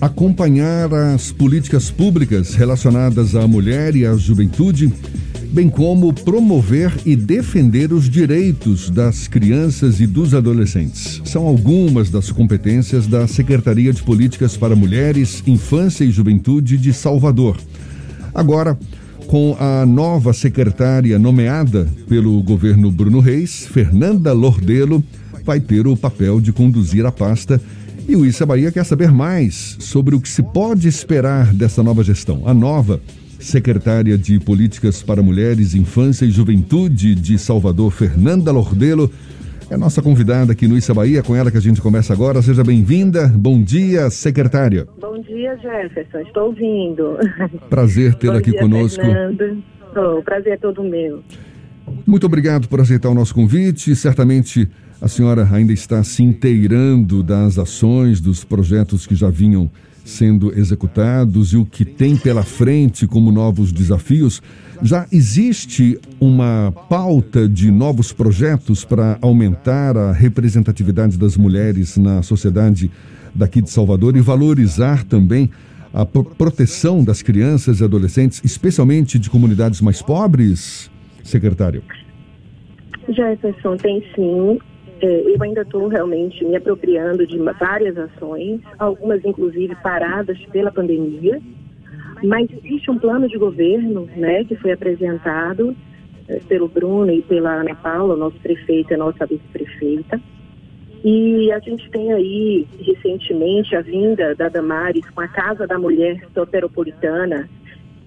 acompanhar as políticas públicas relacionadas à mulher e à juventude, bem como promover e defender os direitos das crianças e dos adolescentes. São algumas das competências da Secretaria de Políticas para Mulheres, Infância e Juventude de Salvador. Agora, com a nova secretária nomeada pelo governo Bruno Reis, Fernanda Lordelo vai ter o papel de conduzir a pasta e o Issa Bahia quer saber mais sobre o que se pode esperar dessa nova gestão. A nova secretária de Políticas para Mulheres, Infância e Juventude de Salvador, Fernanda Lordelo, é nossa convidada aqui no Issa Bahia, com ela que a gente começa agora. Seja bem-vinda. Bom dia, secretária. Bom dia, Jefferson. Estou ouvindo. Prazer tê-la aqui dia, conosco. Fernando. Oh, prazer é todo meu. Muito obrigado por aceitar o nosso convite. Certamente a senhora ainda está se inteirando das ações, dos projetos que já vinham sendo executados e o que tem pela frente como novos desafios. Já existe uma pauta de novos projetos para aumentar a representatividade das mulheres na sociedade daqui de Salvador e valorizar também a proteção das crianças e adolescentes, especialmente de comunidades mais pobres, secretário? Jefferson, tem sim. É, eu ainda estou realmente me apropriando de várias ações, algumas inclusive paradas pela pandemia, mas existe um plano de governo né, que foi apresentado é, pelo Bruno e pela Ana Paula, nosso prefeito e a nossa vice-prefeita. E a gente tem aí, recentemente, a vinda da Damares com a Casa da Mulher Soteropolitana,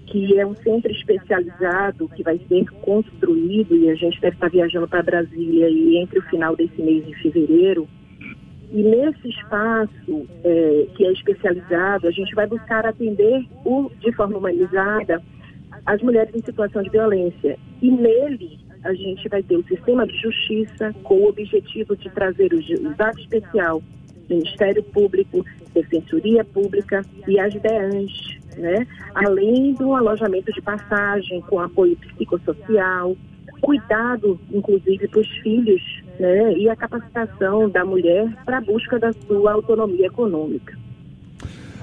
que é um centro especializado que vai ser construído e a gente deve estar viajando para Brasília aí entre o final desse mês de fevereiro. E nesse espaço é, que é especializado, a gente vai buscar atender o, de forma humanizada as mulheres em situação de violência. E nele a gente vai ter o sistema de justiça com o objetivo de trazer o juizado especial, Ministério Público, Defensoria Pública e as DEANs, né? além do alojamento de passagem com apoio psicossocial, cuidado, inclusive, para os filhos né? e a capacitação da mulher para a busca da sua autonomia econômica.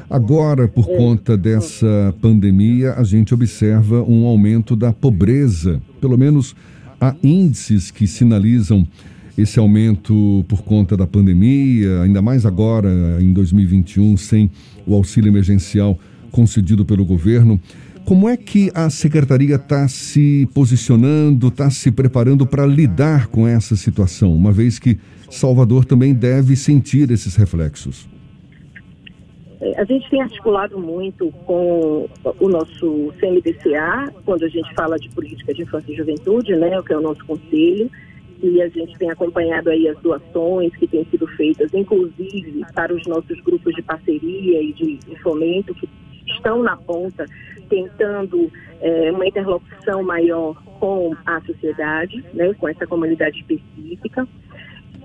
Agora, por é. conta dessa pandemia, a gente observa um aumento da pobreza. Pelo menos há índices que sinalizam esse aumento por conta da pandemia, ainda mais agora em 2021, sem o auxílio emergencial concedido pelo governo. Como é que a secretaria está se posicionando, está se preparando para lidar com essa situação, uma vez que Salvador também deve sentir esses reflexos? É, a gente tem articulado muito com o nosso CMDCA, quando a gente fala de política de infância e juventude, né, que é o nosso conselho, e a gente tem acompanhado aí as doações que têm sido feitas, inclusive para os nossos grupos de parceria e de, de fomento, que estão na ponta tentando é, uma interlocução maior com a sociedade, né, com essa comunidade específica.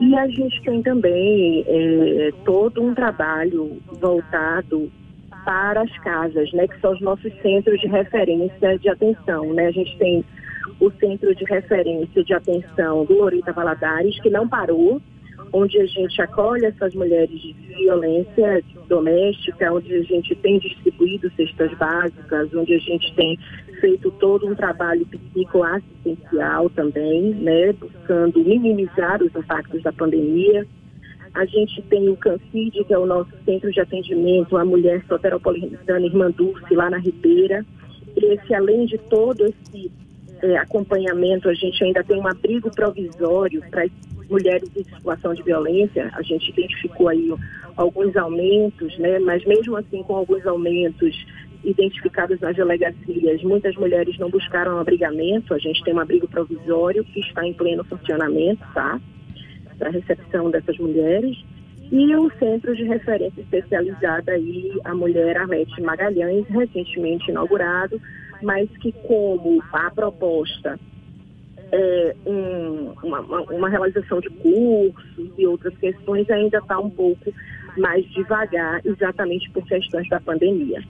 E a gente tem também é, todo um trabalho voltado para as casas, né, que são os nossos centros de referência de atenção. Né? A gente tem o centro de referência de atenção do Lorita Valadares, que não parou, onde a gente acolhe essas mulheres de violência doméstica, onde a gente tem distribuído cestas básicas, onde a gente tem feito todo um trabalho psicoassistencial também, né, buscando minimizar os impactos da pandemia. A gente tem o CANCID, que é o nosso centro de atendimento à mulher soteropolitana Irmã Dulce, lá na Ribeira. Esse, além de todo esse é, acompanhamento, a gente ainda tem um abrigo provisório para mulheres em situação de violência, a gente identificou aí alguns aumentos, né? Mas mesmo assim, com alguns aumentos identificados nas delegacias, muitas mulheres não buscaram abrigamento. A gente tem um abrigo provisório que está em pleno funcionamento, tá? Para recepção dessas mulheres. E o Centro de Referência Especializada aí, a mulher Arlete Magalhães, recentemente inaugurado, mas que como a proposta é, um, uma, uma, realização de cursos e outras questões ainda está um pouco mais devagar, exatamente por questões da pandemia.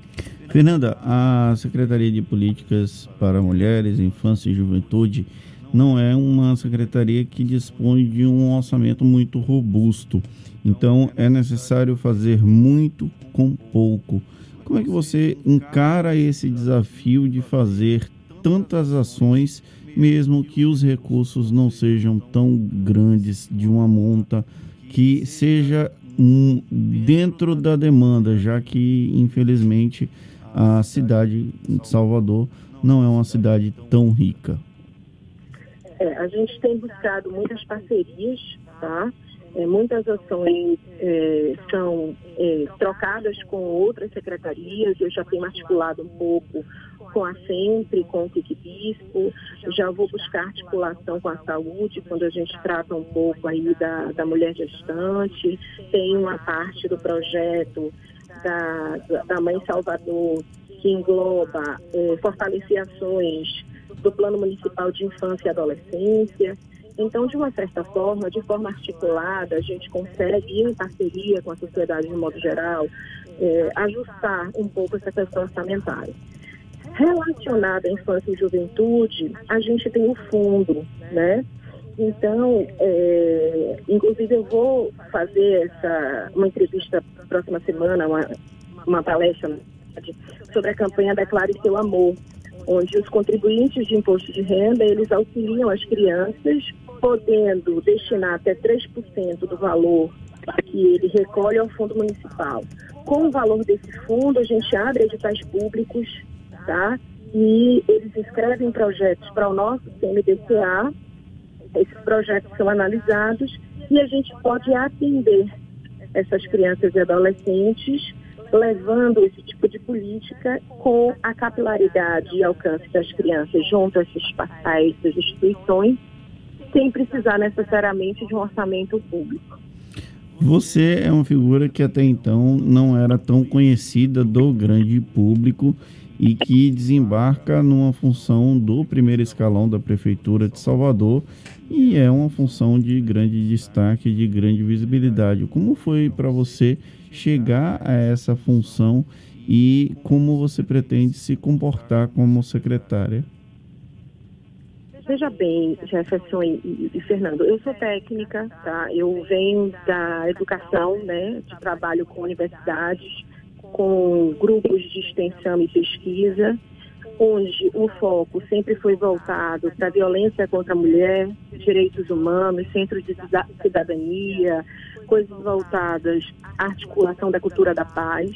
Fernanda, a Secretaria de Políticas para Mulheres, Infância e Juventude não é uma secretaria que dispõe de um orçamento muito robusto. Então é necessário fazer muito com pouco. Como é que você encara esse desafio de fazer tantas ações, mesmo que os recursos não sejam tão grandes de uma monta que seja um, dentro da demanda, já que infelizmente a cidade de Salvador não é uma cidade tão rica? É, a gente tem buscado muitas parcerias, tá? É, muitas ações é, são é, trocadas com outras secretarias, eu já tenho articulado um pouco com a Sempre, com o Pique Bispo, já vou buscar articulação com a saúde, quando a gente trata um pouco aí da, da mulher gestante, tem uma parte do projeto da, da Mãe Salvador que engloba é, fortalecer ações do Plano Municipal de Infância e Adolescência. Então, de uma certa forma, de forma articulada, a gente consegue, em parceria com a sociedade de modo geral, é, ajustar um pouco essa questão orçamentária. Relacionada à infância e juventude, a gente tem o fundo, né? Então, é, inclusive eu vou fazer essa, uma entrevista próxima semana, uma, uma palestra sobre a campanha Declare Seu Amor, onde os contribuintes de imposto de renda, eles auxiliam as crianças, podendo destinar até 3% do valor que ele recolhe ao fundo municipal. Com o valor desse fundo, a gente abre editais públicos, tá? E eles escrevem projetos para o nosso CMDCA, esses projetos são analisados e a gente pode atender essas crianças e adolescentes levando esse tipo de política com a capilaridade e alcance das crianças junto a esses, a essas instituições, sem precisar necessariamente de um orçamento público. Você é uma figura que até então não era tão conhecida do grande público e que desembarca numa função do primeiro escalão da Prefeitura de Salvador e é uma função de grande destaque, de grande visibilidade. Como foi para você chegar a essa função e como você pretende se comportar como secretária? Veja bem, Jefferson e, e, Fernando, eu sou técnica, tá? Eu venho da educação, né? De trabalho com universidades, com grupos de extensão e pesquisa, onde o foco sempre foi voltado para a violência contra a mulher, direitos humanos, centros de cidadania, coisas voltadas à articulação da cultura da paz.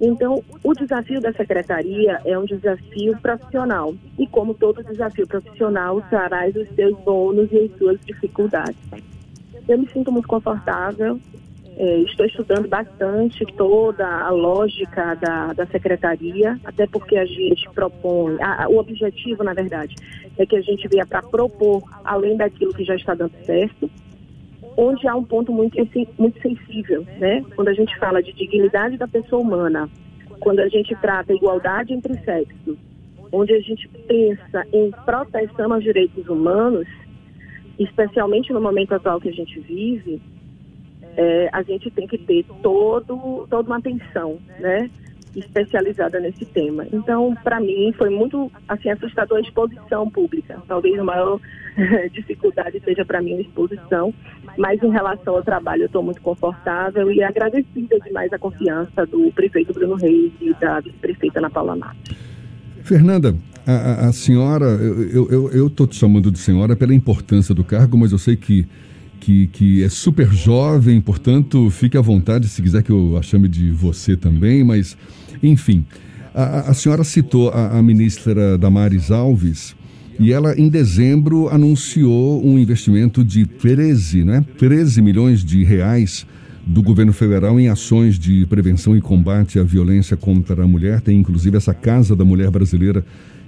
Então, o desafio da secretaria é um desafio profissional. E como todo desafio profissional, traz os seus bônus e as suas dificuldades. Eu me sinto muito confortável, é, estou estudando bastante toda a lógica da, da secretaria, até porque a gente propõe, a, o objetivo, na verdade, é que a gente venha para propor, além daquilo que já está dando certo, onde há um ponto muito, muito sensível, né? Quando a gente fala de dignidade da pessoa humana, quando a gente trata igualdade entre sexos, onde a gente pensa em proteção aos direitos humanos, especialmente no momento atual que a gente vive, é, a gente tem que ter todo, toda uma atenção, né? Especializada nesse tema. Então, para mim, foi muito assim assustador a exposição pública. Talvez a maior dificuldade seja para mim a exposição, mas em relação ao trabalho, eu estou muito confortável e agradecida demais a confiança do prefeito Bruno Reis e da vice-prefeita Ana Paula Matos. Fernanda, a, a senhora, eu estou te chamando de senhora pela importância do cargo, mas eu sei que que, que é super jovem, portanto, fique à vontade se quiser que eu a chame de você também, mas, enfim. A, a senhora citou a, a ministra Damares Alves e ela, em dezembro, anunciou um investimento de 13, né? 13 milhões de reais do governo federal em ações de prevenção e combate à violência contra a mulher. Tem inclusive essa Casa da Mulher Brasileira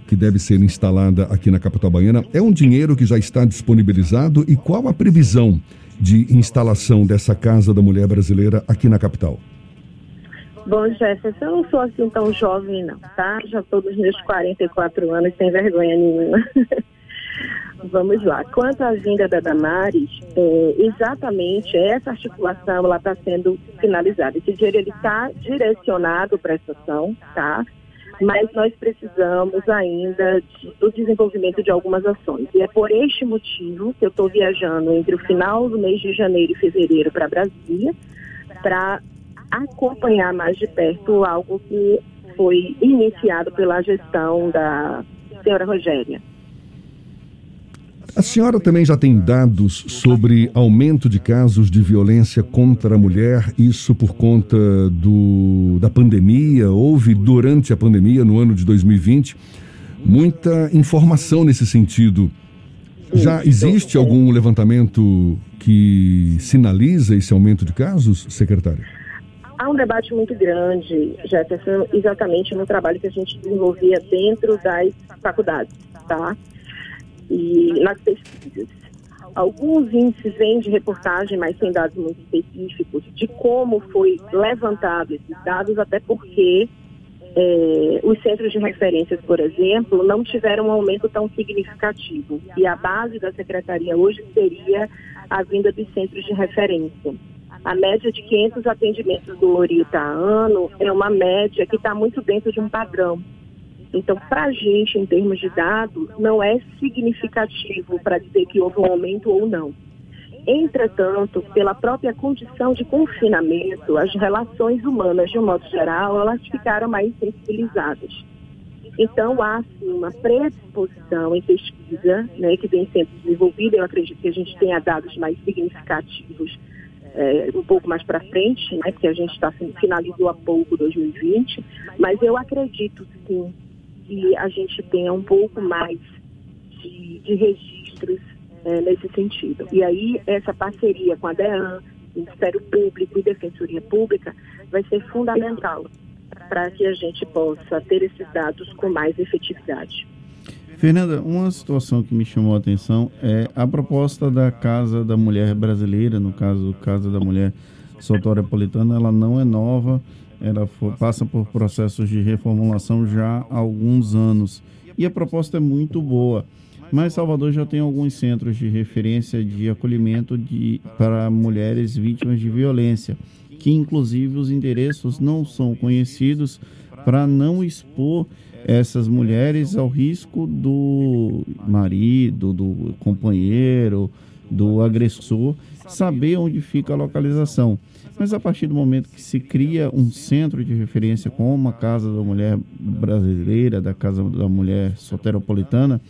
que deve ser instalada aqui na capital baiana. É um dinheiro que já está disponibilizado e qual a previsão de instalação dessa Casa da Mulher Brasileira aqui na capital? Bom, Jefferson, eu não sou assim tão jovem, não, tá? Já estou nos meus 44 anos, sem vergonha nenhuma. Vamos lá. Quanto à vinda da Damares, é, exatamente essa articulação ela está sendo finalizada. Esse dinheiro está direcionado para essa ação, tá? Mas nós precisamos ainda de, do desenvolvimento de algumas ações. E é por este motivo que eu estou viajando entre o final do mês de janeiro e fevereiro para Brasília, para acompanhar mais de perto algo que foi iniciado pela gestão da senhora Rogéria. A senhora também já tem dados sobre aumento de casos de violência contra a mulher, isso por conta do, da pandemia? Houve durante a pandemia, no ano de 2020, muita informação nesse sentido. Já existe algum levantamento que sinaliza esse aumento de casos, secretária? Há um debate muito grande, Jefferson, exatamente no trabalho que a gente desenvolvia dentro das faculdades, tá? E nas pesquisas. Alguns índices vêm de reportagem, mas sem dados muito específicos de como foi levantado esses dados, até porque é, os centros de referências, por exemplo, não tiveram um aumento tão significativo. E a base da secretaria hoje seria a vinda dos centros de referência. A média de 500 atendimentos do Lorita ano é uma média que está muito dentro de um padrão. Então, para a gente, em termos de dados, não é significativo para dizer que houve um aumento ou não. Entretanto, pela própria condição de confinamento, as relações humanas, de um modo geral, elas ficaram mais sensibilizadas. Então, há uma predisposição em pesquisa né, que vem sendo desenvolvida. Eu acredito que a gente tenha dados mais significativos é, um pouco mais para frente, né, porque a gente está finalizou há pouco 2020, mas eu acredito sim que a gente tenha um pouco mais de, de registros é, nesse sentido. E aí, essa parceria com a DEAN, Ministério Público e Defensoria Pública vai ser fundamental para que a gente possa ter esses dados com mais efetividade. Fernanda, uma situação que me chamou a atenção é a proposta da Casa da Mulher Brasileira, no caso, Casa da Mulher Sotorepolitana, ela não é nova, ela for, passa por processos de reformulação já há alguns anos. E a proposta é muito boa. Mas Salvador já tem alguns centros de referência de acolhimento de, para mulheres vítimas de violência, que inclusive os endereços não são conhecidos para não expor essas mulheres ao risco do marido, do companheiro, do agressor, saber onde fica a localização. Mas a partir do momento que se cria um centro de referência como a Casa da Mulher Brasileira, da Casa da Mulher Soteropolitana,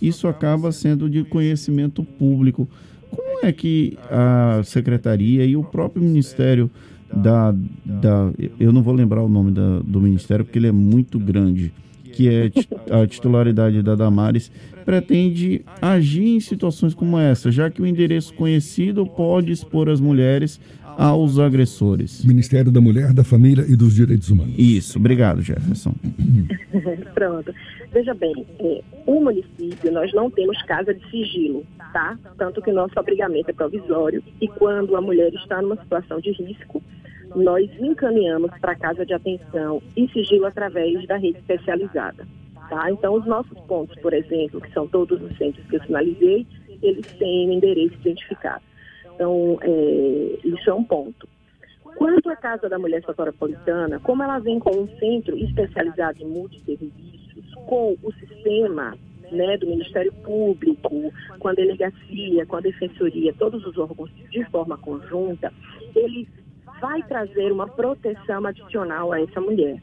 isso acaba sendo de conhecimento público. Como é que a secretaria e o próprio Ministério da. da eu não vou lembrar o nome da, do Ministério porque ele é muito grande, que é a titularidade da Damares, pretende agir em situações como essa, já que o endereço conhecido pode expor as mulheres aos agressores. Ministério da Mulher, da Família e dos Direitos Humanos. Isso, obrigado, Jefferson. Pronto. Veja bem, é, o município, nós não temos casa de sigilo, tá? Tanto que o nosso abrigamento é provisório e quando a mulher está numa situação de risco, nós encaminhamos para a casa de atenção e sigilo através da rede especializada. Tá? Então, os nossos pontos, por exemplo, que são todos os centros que eu finalizei, eles têm um endereço identificado. Então, é, isso é um ponto. Quanto à Casa da Mulher Soteropolitana, como ela vem com um centro especializado em multisserviços, com o sistema né, do Ministério Público, com a delegacia, com a defensoria, todos os órgãos de forma conjunta, ele vai trazer uma proteção adicional a essa mulher.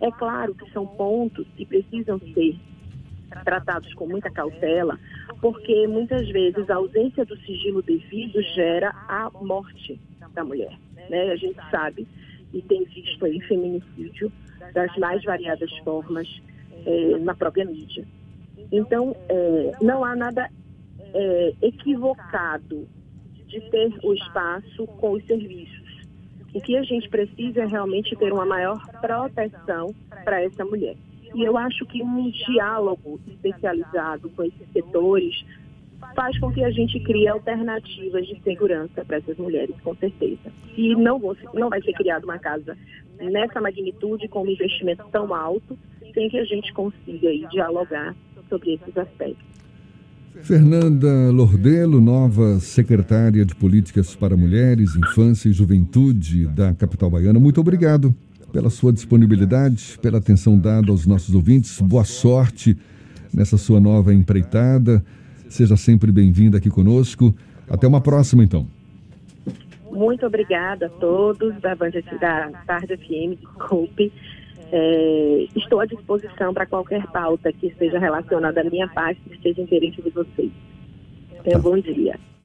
É claro que são pontos que precisam ser tratados com muita cautela, porque muitas vezes a ausência do sigilo devido gera a morte da mulher. Né? A gente sabe e tem visto aí feminicídio das mais variadas formas é, na própria mídia. Então, é, não há nada é, equivocado de ter o espaço com os serviços. O que a gente precisa é realmente ter uma maior proteção para essa mulher. E eu acho que um diálogo especializado com esses setores faz com que a gente crie alternativas de segurança para essas mulheres, com certeza. E não, vou, não vai ser criada uma casa nessa magnitude, com um investimento tão alto, sem que a gente consiga dialogar sobre esses aspectos. Fernanda Lordelo, nova secretária de Políticas para Mulheres, Infância e Juventude da capital baiana, muito obrigado pela sua disponibilidade, pela atenção dada aos nossos ouvintes. Boa sorte nessa sua nova empreitada. Seja sempre bem-vinda aqui conosco. Até uma próxima, então. Muito obrigada a todos da, da Tarde FM, desculpe. É, estou à disposição para qualquer pauta que esteja relacionada à minha parte, que esteja interesse de vocês. Tenha tá. um bom dia.